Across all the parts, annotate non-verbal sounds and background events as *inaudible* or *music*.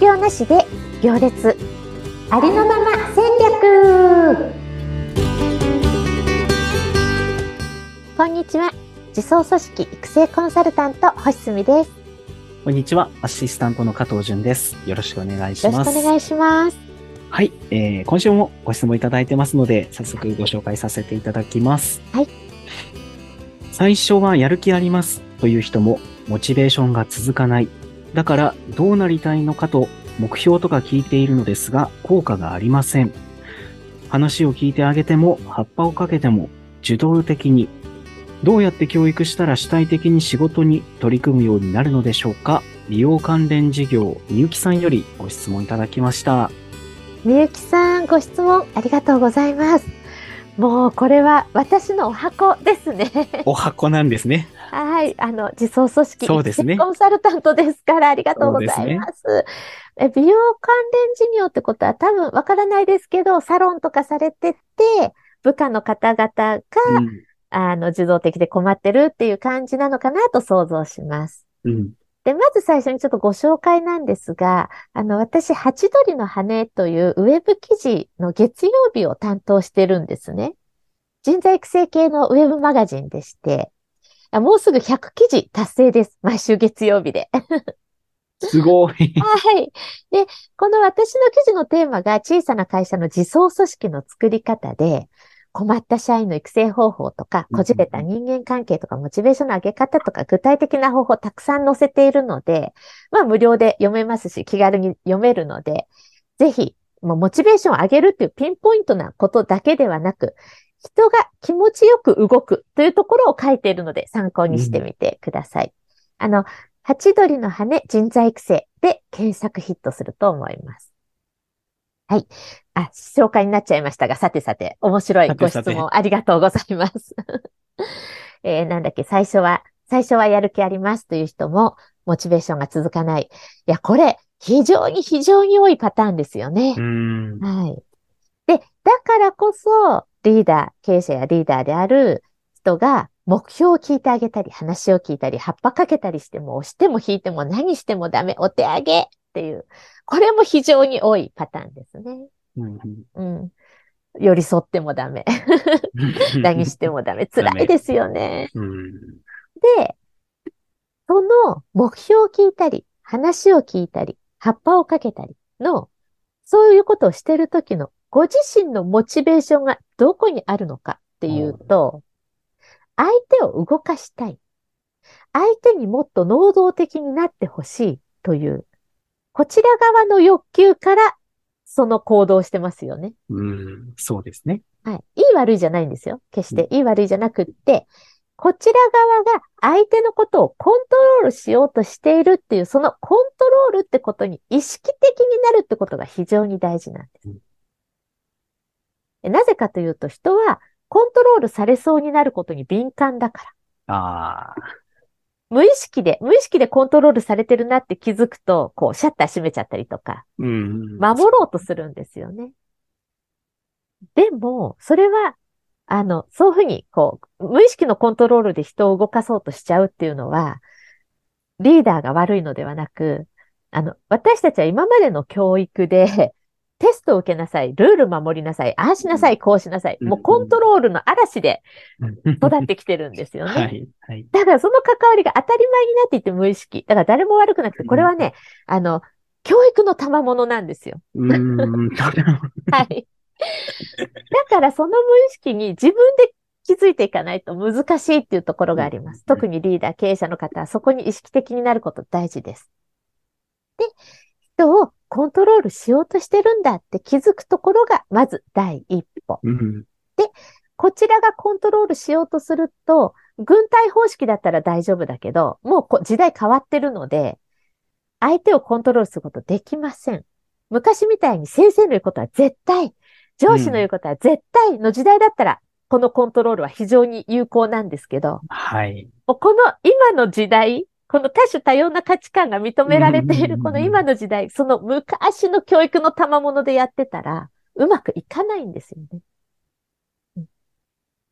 業なしで行列。ありのまま戦略。こんにちは。自走組織育成コンサルタント星澄です。こんにちは。アシスタントの加藤純です。よろしくお願いします。よろしくお願いします。はい、えー、今週もご質問いただいてますので早速ご紹介させていただきます。はい。最初はやる気ありますという人もモチベーションが続かないだからどうなりたいのかと目標とか聞いているのですが効果がありません。話を聞いてあげても葉っぱをかけても受動的にどうやって教育したら主体的に仕事に取り組むようになるのでしょうか利用関連事業みゆきさんよりご質問いただきました。みゆきさんご質問ありがとうございますもうこれは私のお箱ですねお箱なんですね。はい。あの、自走組織そうですねコンサルタントですから、ありがとうございます。え美容関連事業ってことは多分わからないですけど、サロンとかされてて、部下の方々が、うん。あの、受動的で困ってるっていう感じなのかなと想像します。うん。で、まず最初にちょっとご紹介なんですが、あの、私、ハチドリの羽というウェブ記事の月曜日を担当してるんですね。人材育成系のウェブマガジンでして、あもうすぐ100記事達成です。毎週月曜日で。すごい。*laughs* はい。で、この私の記事のテーマが小さな会社の自走組織の作り方で、困った社員の育成方法とか、うんこじれた人間関係とか、モチベーションの上げ方とか、具体的な方法たくさん載せているので、まあ無料で読めますし、気軽に読めるので、ぜひ、もうモチベーションを上げるっていうピンポイントなことだけではなく、人が気持ちよく動くというところを書いているので参考にしてみてください。あの、ハチドリの羽人材育成で検索ヒットすると思います。はい。あ、紹介になっちゃいましたが、さてさて、面白いご質問ありがとうございます。*laughs* えーなんだっけ、最初は、最初はやる気ありますという人も、モチベーションが続かない。いや、これ、非常に非常に多いパターンですよねう。ん。はい。で、だからこそ、リーダー、経営者やリーダーである人が目標を聞いてあげたり、話を聞いたり、葉っぱかけたりしても、押しても引いても何してもダメ、お手上げっていう、これも非常に多いパターンですね。うんうん。寄り添ってもダメ、*laughs* 何してもダメ、辛いですよね。うん。で、その目標を聞いたり、話を聞いたり、葉っぱをかけたりの、そういうことをしているときの、ご自身のモチベーションがどこにあるのかっていうと、相手を動かしたい。相手にもっと能動的になってほしいという、こちら側の欲求から、その行動をしてますよね。うん。そうですね。はい。いい悪いじゃないんですよ。決していい悪いじゃなくって、こちら側が相手のことをコントロールしようとしているっていう、そのコントロールってことに意識的になるってことが非常に大事なんですなぜかというと、人はコントロールされそうになることに敏感だから。ああ。無意識で、無意識でコントロールされてるなって気づくと、こう、シャッター閉めちゃったりとか、うん。守ろうとするんですよね。でも、それは、あの、そういうふうに、こう、無意識のコントロールで人を動かそうとしちゃうっていうのは、リーダーが悪いのではなく、あの、私たちは今までの教育で、テストを受けなさい、ルール守りなさい、ああしなさい、こうしなさい、もうコントロールの嵐で育ってきてるんですよね。*laughs* はい。はい。だからその関わりが当たり前になっていて無意識。だから誰も悪くなくて、これはね、あの、教育の賜物なんですよ。うん。*laughs* はい。*laughs* だからその無意識に自分で気づいていかないと難しいっていうところがあります。特にリーダー、経営者の方はそこに意識的になること大事です。で、人をコントロールしようとしてるんだって気づくところがまず第一歩。うん。こちらがコントロールしようとすると、軍隊方式だったら大丈夫だけど、もうこ時代変わってるので、相手をコントロールすることできません。昔みたいに先生の言うことは絶対、上司の言うことは絶対の時代だったら、このコントロールは非常に有効なんですけど、はい。この今の時代、この多種多様な価値観が認められているこの今の時代、その昔の教育の賜物でやってたら、うまくいかないんですよね。うん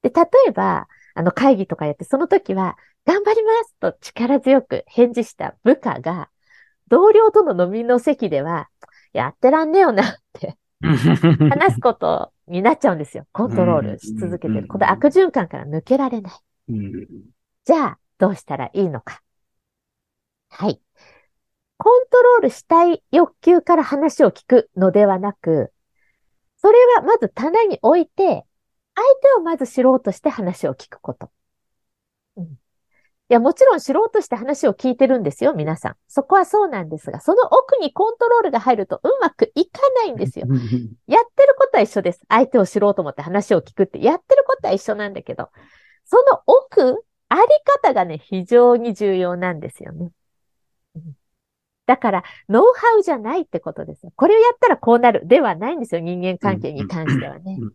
で、例えば、あの会議とかやって、その時は、頑張りますと力強く返事した部下が、同僚との飲みの席では、やってらんねえよなって話すことになっちゃうんですよ。コントロールし続けてうんる。この悪循環から抜けられない。うんじゃあ、どうしたらいいのか。はい。コントロールしたい欲求から話を聞くのではなく、それはまず棚に置いて、相手をまず知ろうとして話を聞くこと。うん、いや、もちろん知ろうとして話を聞いてるんですよ、皆さん。そこはそうなんですが、その奥にコントロールが入るとうまくいかないんですよ。*laughs* やってることは一緒です。相手を知ろうと思って話を聞くって、やってることは一緒なんだけど、その奥、あり方がね、非常に重要なんですよね。うんだから、ノウハウじゃないってことですよ。これをやったらこうなるではないんですよ。人間関係に関してはねうん。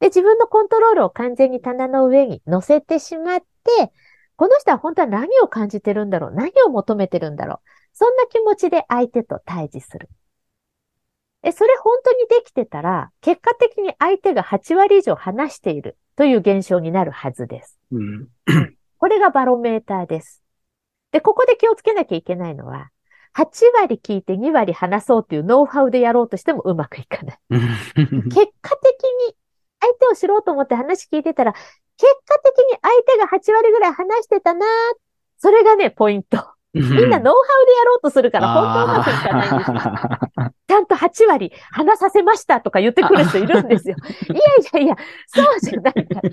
で、自分のコントロールを完全に棚の上に乗せてしまって、この人は本当は何を感じてるんだろう何を求めてるんだろうそんな気持ちで相手と対峙する。え、それ本当にできてたら、結果的に相手が8割以上話しているという現象になるはずです。うんこれがバロメーターです。で、ここで気をつけなきゃいけないのは、8割聞いて2割話そうというノウハウでやろうとしてもうまくいかない。*laughs* 結果的に相手を知ろうと思って話聞いてたら、結果的に相手が8割ぐらい話してたなそれがね、ポイント。みんなノウハウでやろうとするから、本当うまくいかないんです。ちゃんと8割話させましたとか言ってくる人いるんですよ。*laughs* いやいやいや、そうじゃないから。8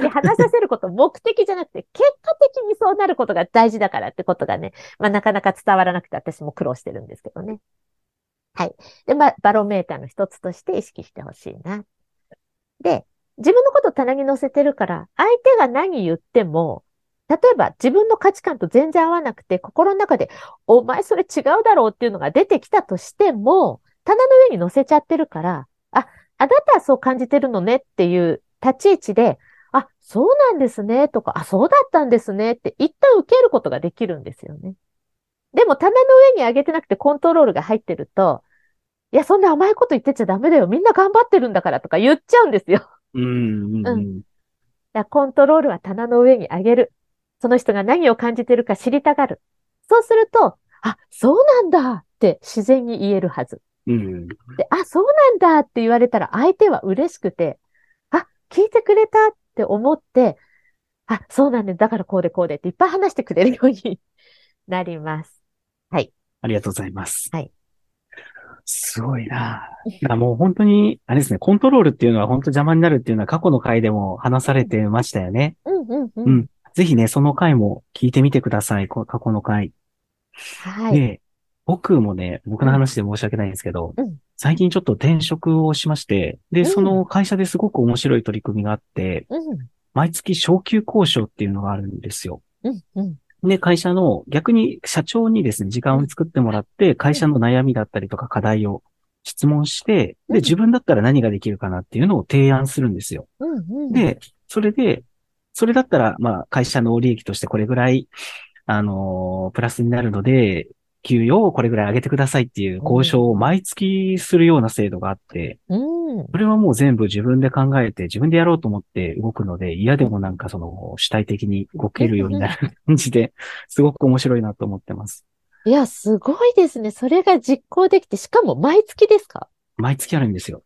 割話させること目的じゃなくて、結果的にそうなることが大事だからってことがね、まあなかなか伝わらなくて私も苦労してるんですけどね。はい。で、まあ、バロメーターの一つとして意識してほしいな。で、自分のこと棚に乗せてるから、相手が何言っても、例えば自分の価値観と全然合わなくて、心の中で、お前それ違うだろうっていうのが出てきたとしても、棚の上に乗せちゃってるから、あ、あなたはそう感じてるのねっていう立ち位置で、あ、そうなんですねとか、あ、そうだったんですねって一旦受けることができるんですよね。でも棚の上に上げてなくてコントロールが入ってると、いや、そんな甘いこと言ってちゃダメだよ。みんな頑張ってるんだからとか言っちゃうんですよ。うんうんうんだからコントロールは棚の上に上げる。その人が何を感じてるか知りたがる。そうすると、あ、そうなんだって自然に言えるはず。うんで、あ、そうなんだって言われたら相手は嬉しくて、あ、聞いてくれたって思って、あ、そうなんだ。だからこうでこうでっていっぱい話してくれるようになります。ありがとうございます。はい。すごいな。だからもう本当に、あれですね、コントロールっていうのは本当邪魔になるっていうのは過去の回でも話されてましたよね。うんうんう。うんん。ぜひね、その回も聞いてみてください。こ過去の回。はい。で、僕もね、僕の話で申し訳ないんですけど、うん最近ちょっと転職をしまして、で、うんその会社ですごく面白い取り組みがあって、うん毎月昇給交渉っていうのがあるんですよ。で、会社の、逆に社長にですね、時間を作ってもらって、会社の悩みだったりとか課題を質問して、うんで、自分だったら何ができるかなっていうのを提案するんですよ。で、それで、それだったら、まあ、会社の利益としてこれぐらい、あのープラスになるので、給与をこれぐらい上げてくださいっていう交渉を毎月するような制度があって、うん。それはもう全部自分で考えて自分でやろうと思って動くので、嫌でもなんかその主体的に動けるようになる *laughs* 感じで、すごく面白いなと思ってます。いや、すごいですね。それが実行できて、しかも毎月ですか？毎月あるんですよ。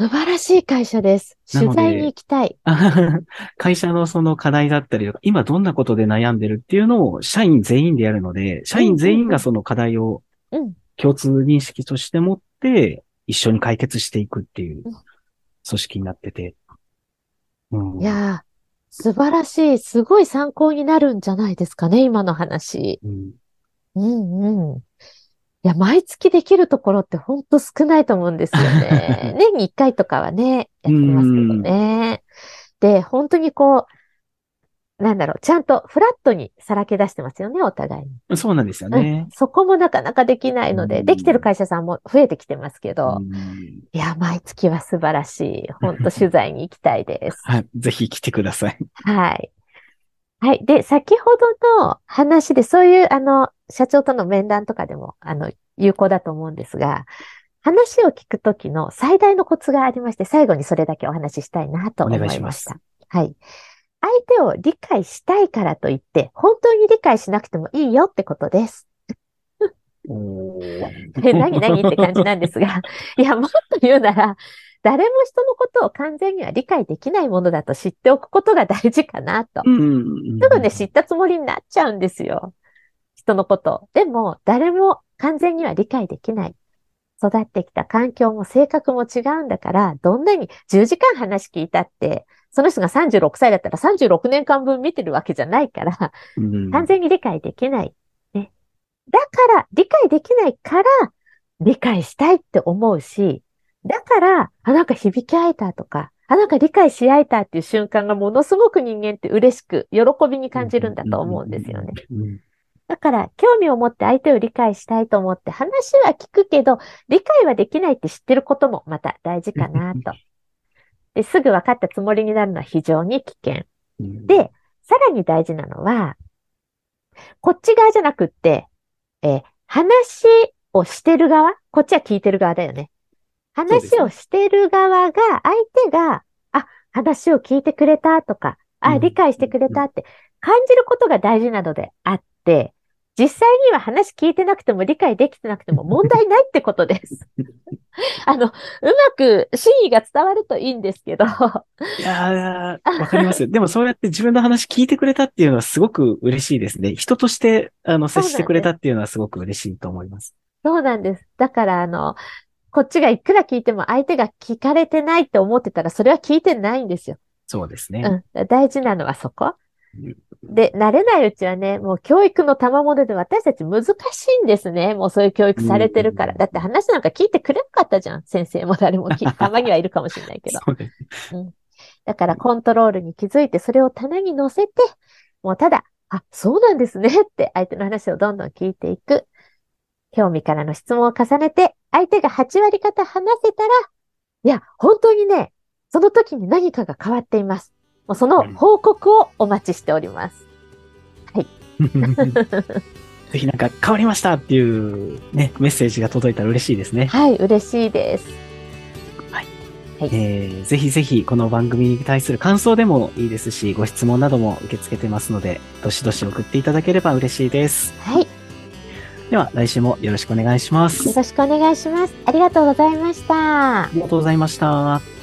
素晴らしい会社です。取材に行きたい。*laughs* 会社のその課題だったりとか、今どんなことで悩んでるっていうのを社員全員でやるので、社員全員がその課題をうん。共通認識として持って、一緒に解決していくっていううん組織になってて。うんいやー、素晴らしい。すごい参考になるんじゃないですかね、今の話。うんうんうん。いや、毎月できるところってほんと少ないと思うんですよね。*laughs* 年に一回とかはね、やってますけどね。で、本当にこう、なんだろう、ちゃんとフラットにさらけ出してますよね、お互いに。そうなんですようんね。そこもなかなかできないので、うんできてる会社さんも増えてきてますけど、うんいや、毎月は素晴らしい。本当取材に行きたいです。はい。ぜひ来てください。はい。はい。で、先ほどの話で、そういう、あの、社長との面談とかでも、あの、有効だと思うんですが、話を聞くときの最大のコツがありまして、最後にそれだけお話ししたいなと思いました。はい。相手を理解したいからといって、本当に理解しなくてもいいよってことです。え、*laughs* 何何って感じなんですが、いや、もっと言うなら、誰も人のことを完全には理解できないものだと知っておくことが大事かなと。うんすぐね、知ったつもりになっちゃうんですよ。人のことを。でも、誰も完全には理解できない。育ってきた環境も性格も違うんだから、どんなに10時間話聞いたって、その人が36歳だったら36年間分見てるわけじゃないから、うん完全に理解できない。ね。だから、理解できないから、理解したいって思うし、だから、あ、なんか響き合えたとか、あ、なんか理解し合えたっていう瞬間がものすごく人間って嬉しく、喜びに感じるんだと思うんですよね。。うんだから、興味を持って相手を理解したいと思って話は聞くけど、理解はできないって知ってることもまた大事かなと。で、すぐ分かったつもりになるのは非常に危険。うんで、さらに大事なのは、こっち側じゃなくって、えー話をしてる側？こっちは聞いてる側だよね。話をしてる側が、相手が、あ、話を聞いてくれたとか、あ、うん理解してくれたって感じることが大事なのであって、実際には話聞いてなくても理解できてなくても問題ないってことです。*laughs* あの、うまく真意が伝わるといいんですけど、いやー、わかりますよ。でもそうやって自分の話聞いてくれたっていうのはすごく嬉しいですね。人として、あの、接してくれたっていうのはすごく嬉しいと思います。そうなんです。だから、あの、こっちがいくら聞いても相手が聞かれてないって思ってたら、それは聞いてないんですよ。そうですね。うん。大事なのはそこうん。で、慣れないうちはね、もう教育の賜物で私たち難しいんですね。もうそういう教育されてるから。うんだって話なんか聞いてくれなかったじゃん。先生も誰も聞い *laughs* たまにはいるかもしれないけど。そうです。だからコントロールに気づいて、それを棚に乗せて、もうただ、あ、そうなんですねって相手の話をどんどん聞いていく。興味からの質問を重ねて、相手が8割方話せたら、いや、本当にね、その時に何かが変わっています。もうその報告をお待ちしております。*laughs* ぜひなんか変わりましたっていうね、メッセージが届いたら嬉しいですね。はい、嬉しいです。えーぜひぜひこの番組に対する感想でもいいですし、ご質問なども受け付けてますので、どしどし送っていただければ嬉しいです。はい、よでは来週もよろしくお願いします。ろしくお願いします。ありがとうございましたあ。りがとうございました。